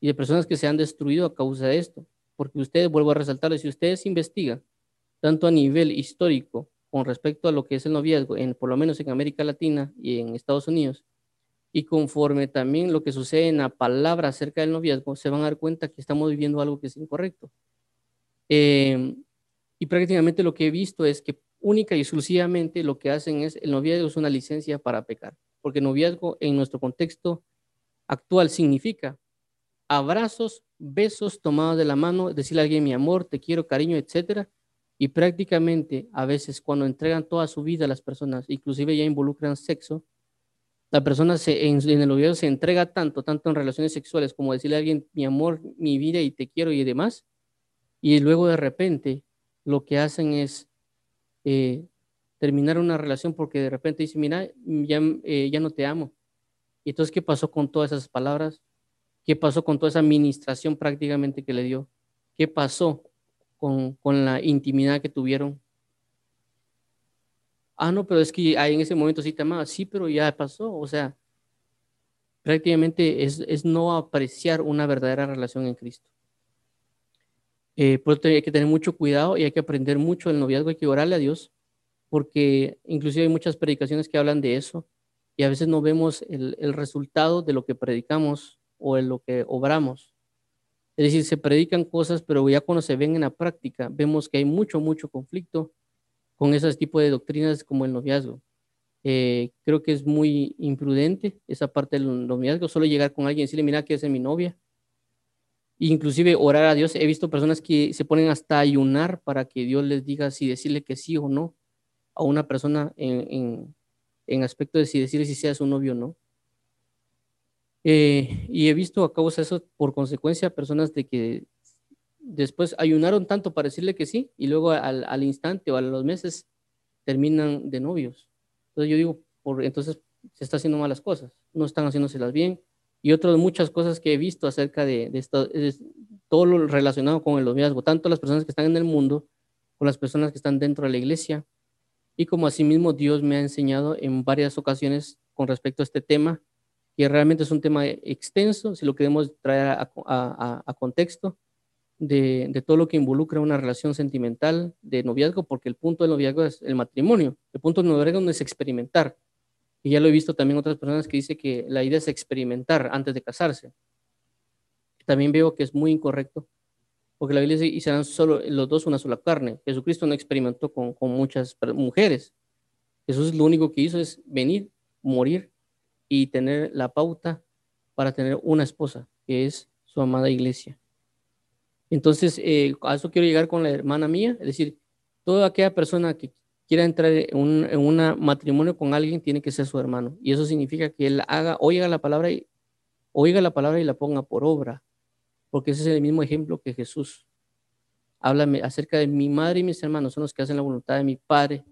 y de personas que se han destruido a causa de esto porque ustedes, vuelvo a resaltarles, si ustedes investigan tanto a nivel histórico con respecto a lo que es el noviazgo, en, por lo menos en América Latina y en Estados Unidos, y conforme también lo que sucede en la palabra acerca del noviazgo, se van a dar cuenta que estamos viviendo algo que es incorrecto. Em, y prácticamente lo que he visto es que única y exclusivamente lo que hacen es, el noviazgo es una licencia para pecar, porque noviazgo en nuestro contexto actual significa abrazos, besos tomados de la mano, decirle a alguien mi amor, te quiero, cariño, etcétera. Y prácticamente a veces cuando entregan toda su vida a las personas, inclusive ya involucran sexo, la persona se, en, el noviazgo se entrega tanto, tanto en relaciones sexuales como decirle a alguien mi amor, mi vida y te quiero y demás. Y luego de repente lo que hacen es eh, terminar una relación porque de repente dice, mira, ya, eh, ya no te amo. Y entonces, ¿qué pasó con todas esas palabras? ¿Qué pasó con toda esa administración prácticamente que le dio? ¿Qué pasó con, la intimidad que tuvieron? Ah, no, pero es que ahí en ese momento sí te amaba. Sí, pero ya pasó. O sea, prácticamente es, no apreciar una verdadera relación en Cristo. Eh, por eso hay que tener mucho cuidado y hay que aprender mucho del noviazgo, hay que orarle a Dios, porque inclusive hay muchas predicaciones que hablan de eso y a veces no vemos el, el resultado de lo que predicamos o en lo que obramos. Es decir, se predican cosas, pero ya cuando se ven en la práctica, vemos que hay mucho, mucho conflicto con ese tipo de doctrinas como el noviazgo. Eh, creo que es muy imprudente esa parte del noviazgo, solo llegar con alguien y decirle, mira, que es mi novia. Inclusive orar a Dios. He visto personas que se ponen hasta ayunar para que Dios les diga si decirle que sí o no a una persona en, en, en aspecto de si decirle si sea su novio o no. Eh, y he visto a causa de eso, por consecuencia, personas de que después ayunaron tanto para decirle que sí y luego al, al instante o a los meses terminan de novios. Entonces yo digo, por, entonces se está haciendo malas cosas, no están haciéndoselas bien. Y otras muchas cosas que he visto acerca de, de es todo lo relacionado con el noviazgo, tanto las personas que están en el mundo, con las personas que están dentro de la iglesia, y como asimismo Dios me ha enseñado en varias ocasiones con respecto a este tema, que realmente es un tema extenso, si lo queremos traer a, contexto, de, todo lo que involucra una relación sentimental de noviazgo, porque el punto del noviazgo es el matrimonio, el punto del noviazgo no es experimentar. Y ya lo he visto también otras personas que dicen que la idea es experimentar antes de casarse. También veo que es muy incorrecto, porque la Biblia dice, y serán solo los dos una sola carne. Jesucristo no experimentó con, con muchas mujeres. Jesús lo único que hizo es venir, morir y tener la pauta para tener una esposa, que es su amada iglesia. Entonces, eh, a eso quiero llegar con la hermana mía, es decir, toda aquella persona que quiera entrar en un matrimonio con alguien tiene que ser su hermano. Y eso significa que él haga, oiga la palabra y, oiga la palabra y la ponga por obra, porque ese es el mismo ejemplo que Jesús. Háblame acerca de mi madre y mis hermanos, son los que hacen la voluntad de mi Padre,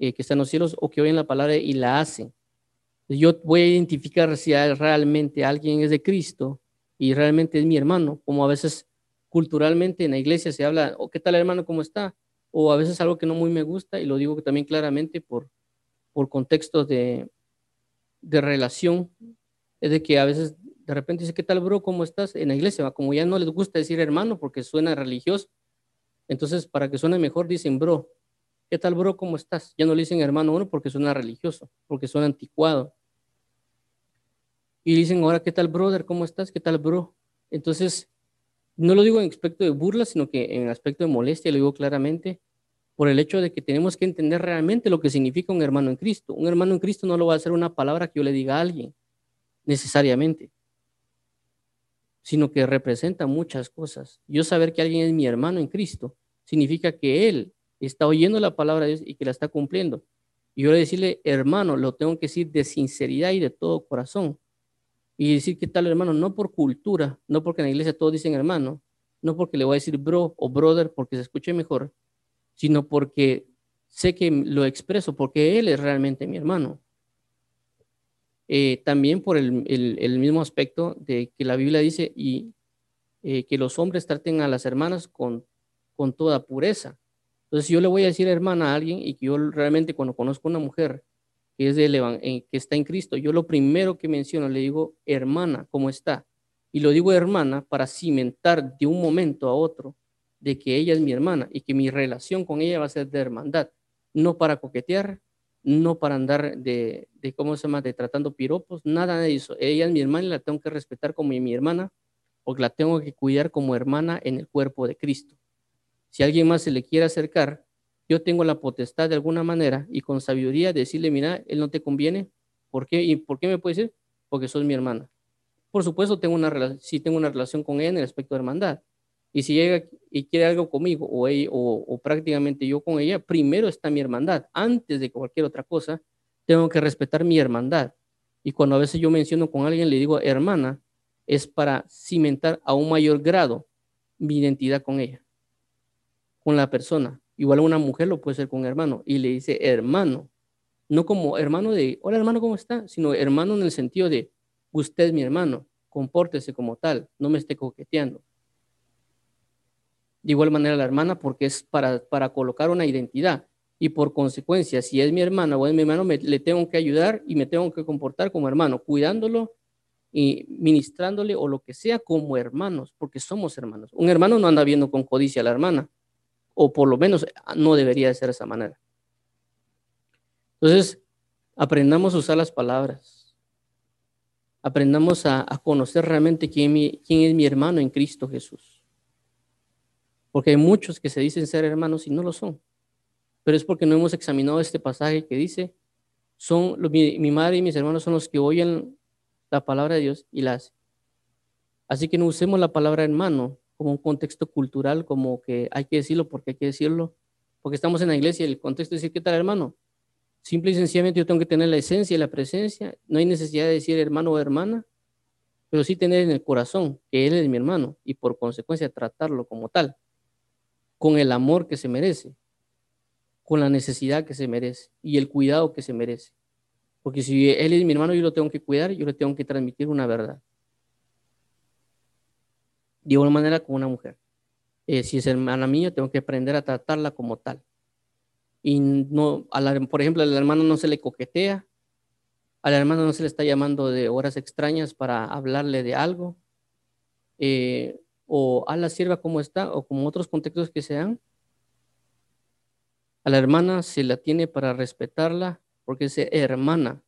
eh, que está en los cielos, o que oyen la palabra y la hacen. Yo voy a identificar si realmente alguien es de Cristo y realmente es mi hermano, como a veces culturalmente en la iglesia se habla, oh, ¿qué tal hermano? ¿Cómo está? o a veces algo que no muy me gusta, y lo digo también claramente por, por contextos de, de relación, es de que a veces de repente dice, ¿qué tal, bro? ¿Cómo estás? En la iglesia, como ya no les gusta decir hermano porque suena religioso, entonces para que suene mejor dicen, bro, ¿qué tal, bro? ¿Cómo estás? Ya no le dicen hermano uno porque suena religioso, porque suena anticuado. Y dicen, ahora, ¿qué tal, brother? ¿Cómo estás? ¿Qué tal, bro? Entonces, no lo digo en aspecto de burla, sino que en aspecto de molestia, lo digo claramente, por el hecho de que tenemos que entender realmente lo que significa un hermano en Cristo. Un hermano en Cristo no lo va a hacer una palabra que yo le diga a alguien, necesariamente, sino que representa muchas cosas. Yo saber que alguien es mi hermano en Cristo significa que él está oyendo la palabra de Dios y que la está cumpliendo. Y yo le decirle, hermano, lo tengo que decir de sinceridad y de todo corazón. Y decir, ¿qué tal, hermano? No por cultura, no porque en la iglesia todos dicen hermano, no porque le voy a decir bro o brother porque se escuche mejor, sino porque sé que lo expreso, porque Él es realmente mi hermano. Eh, también por el, mismo aspecto de que la Biblia dice y eh, que los hombres traten a las hermanas con, con toda pureza. Entonces, yo le voy a decir hermana a alguien y que yo realmente cuando conozco a una mujer que, es de eh, que está en Cristo, yo lo primero que menciono le digo, hermana, ¿cómo está? Y lo digo hermana para cimentar de un momento a otro de que ella es mi hermana y que mi relación con ella va a ser de hermandad, no para coquetear, no para andar de, de ¿cómo se llama?, de tratando piropos, nada de eso. Ella es mi hermana y la tengo que respetar como mi hermana, porque la tengo que cuidar como hermana en el cuerpo de Cristo. Si alguien más se le quiere acercar, yo tengo la potestad de alguna manera y con sabiduría decirle, mira, él no te conviene. ¿Por qué? ¿Y por qué me puede decir? Porque sos mi hermana. Por supuesto, tengo una, sí tengo una relación con ella en el aspecto de hermandad, y si llega y quiere algo conmigo o, o, prácticamente yo con ella, primero está mi hermandad. Antes de cualquier otra cosa, tengo que respetar mi hermandad. Y cuando a veces yo menciono con alguien, le digo hermana, es para cimentar a un mayor grado mi identidad con ella, con la persona. Igual una mujer lo puede ser con hermano y le dice hermano, no como hermano de, hola hermano, ¿cómo está? Sino hermano en el sentido de, usted es mi hermano, compórtese como tal, no me esté coqueteando. De igual manera la hermana, porque es para, para colocar una identidad. Y por consecuencia, si es mi hermana o es mi hermano, me, le tengo que ayudar y me tengo que comportar como hermano, cuidándolo y ministrándole o lo que sea como hermanos, porque somos hermanos. Un hermano no anda viendo con codicia a la hermana, o por lo menos no debería de ser de esa manera. Entonces, aprendamos a usar las palabras. Aprendamos a, conocer realmente quién, es mi hermano en Cristo Jesús. Porque hay muchos que se dicen ser hermanos y no lo son. Pero es porque no hemos examinado este pasaje que dice, son mi, madre y mis hermanos son los que oyen la palabra de Dios y la hacen. Así que no usemos la palabra hermano como un contexto cultural, como que hay que decirlo porque hay que decirlo, porque estamos en la iglesia y el contexto es decir, ¿qué tal hermano? Simple y sencillamente yo tengo que tener la esencia y la presencia, no hay necesidad de decir hermano o hermana, pero sí tener en el corazón que él es mi hermano y por consecuencia tratarlo como tal con el amor que se merece, con la necesidad que se merece y el cuidado que se merece. Porque si él es mi hermano, yo lo tengo que cuidar, yo le tengo que transmitir una verdad. De igual manera con una mujer. Eh, si es hermana mía, tengo que aprender a tratarla como tal. Y no, a por ejemplo, al hermano no se le coquetea, al hermano no se le está llamando de horas extrañas para hablarle de algo. Eh, o a la sierva como está, o como otros contextos que sean. A la hermana se la tiene para respetarla porque es hermana.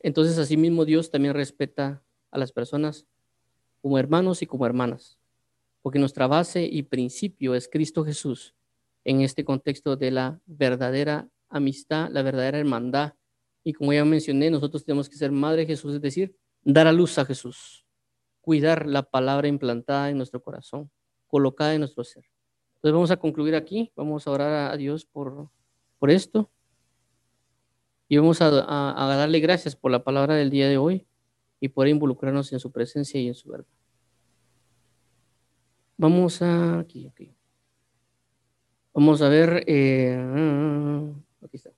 Entonces, asimismo, Dios también respeta a las personas como hermanos y como hermanas, porque nuestra base y principio es Cristo Jesús en este contexto de la verdadera amistad, la verdadera hermandad. Y como ya mencioné, nosotros tenemos que ser madre de Jesús, es decir, dar a luz a Jesús cuidar la palabra implantada en nuestro corazón, colocada en nuestro ser. Entonces vamos a concluir aquí, vamos a orar a Dios por, por esto y vamos a, darle gracias por la palabra del día de hoy y por involucrarnos en su presencia y en su verdad. Vamos a aquí. Vamos a ver, eh, aquí está.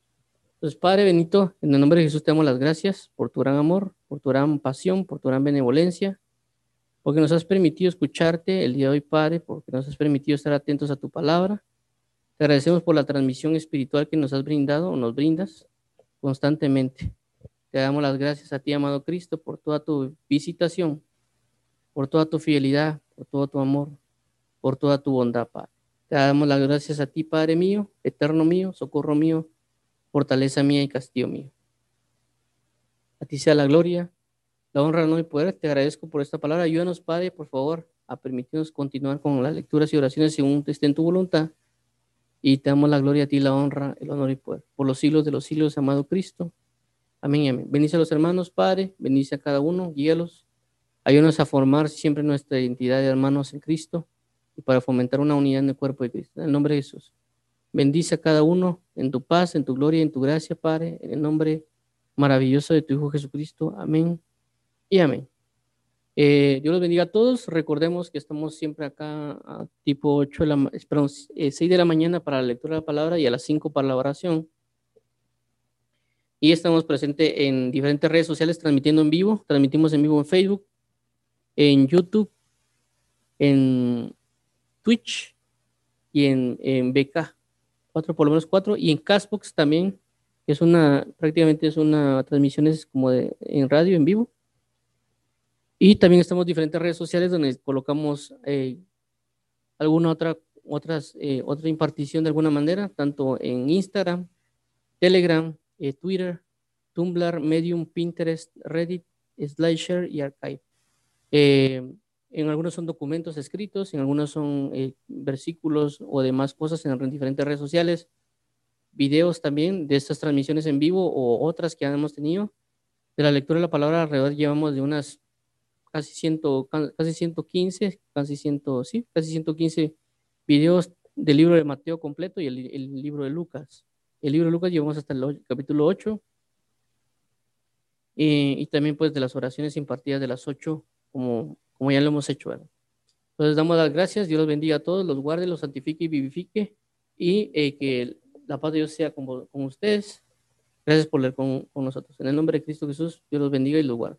Entonces, Padre Benito, en el nombre de Jesús te damos las gracias por tu gran amor, por tu gran pasión, por tu gran benevolencia porque nos has permitido escucharte el día de hoy, Padre, porque nos has permitido estar atentos a tu palabra. Te agradecemos por la transmisión espiritual que nos has brindado o nos brindas constantemente. Te damos las gracias a ti, amado Cristo, por toda tu visitación, por toda tu fidelidad, por todo tu amor, por toda tu bondad, Padre. Te damos las gracias a ti, Padre mío, eterno mío, socorro mío, fortaleza mía y castillo mío. A ti sea la gloria, la honra, no y poder. Te agradezco por esta palabra. Ayúdanos, Padre, por favor, a permitirnos continuar con las lecturas y oraciones según esté en tu voluntad. Y te damos la gloria a ti, la honra, el honor y poder. Por los siglos de los siglos, amado Cristo. Amén y amén. Bendice a los hermanos, Padre. Bendice a cada uno. Guíalos. Ayúdanos a formar siempre nuestra identidad de hermanos en Cristo y para fomentar una unidad en el cuerpo de Cristo. En el nombre de Jesús. Bendice a cada uno en tu paz, en tu gloria, en tu gracia, Padre, en el nombre maravilloso de tu Hijo Jesucristo. Amén y amén. Eh, Dios los bendiga a todos. Recordemos que estamos siempre acá a tipo 8 de la, 6 eh, de la mañana para la lectura de la palabra y a las 5 para la oración. Y estamos presentes en diferentes redes sociales transmitiendo en vivo. Transmitimos en vivo en Facebook, en YouTube, en Twitch y en, BK, cuatro, por lo menos cuatro, y en Castbox también, que es una, prácticamente es una transmisión es como de, en radio, en vivo. Y también estamos en diferentes redes sociales donde colocamos eh, alguna otra, otras, eh, otra impartición de alguna manera, tanto en Instagram, Telegram, eh, Twitter, Tumblr, Medium, Pinterest, Reddit, SlideShare y Archive. En algunos son documentos escritos, en algunos son eh, versículos o demás cosas en diferentes redes sociales, videos también de estas transmisiones en vivo o otras que hemos tenido. De la lectura de la palabra alrededor llevamos de unas casi, ciento, casi 115, casi, ciento, sí, casi 115 videos del libro de Mateo completo y el, libro de Lucas. El libro de Lucas llevamos hasta el capítulo 8 y, también pues de las oraciones impartidas de las 8 como como ya lo hemos hecho. Entonces damos las gracias, Dios los bendiga a todos, los guarde, los santifique y vivifique, y eh, que la paz de Dios sea con, con ustedes. Gracias por leer con, con nosotros. En el nombre de Cristo Jesús, Dios los bendiga y los guarde.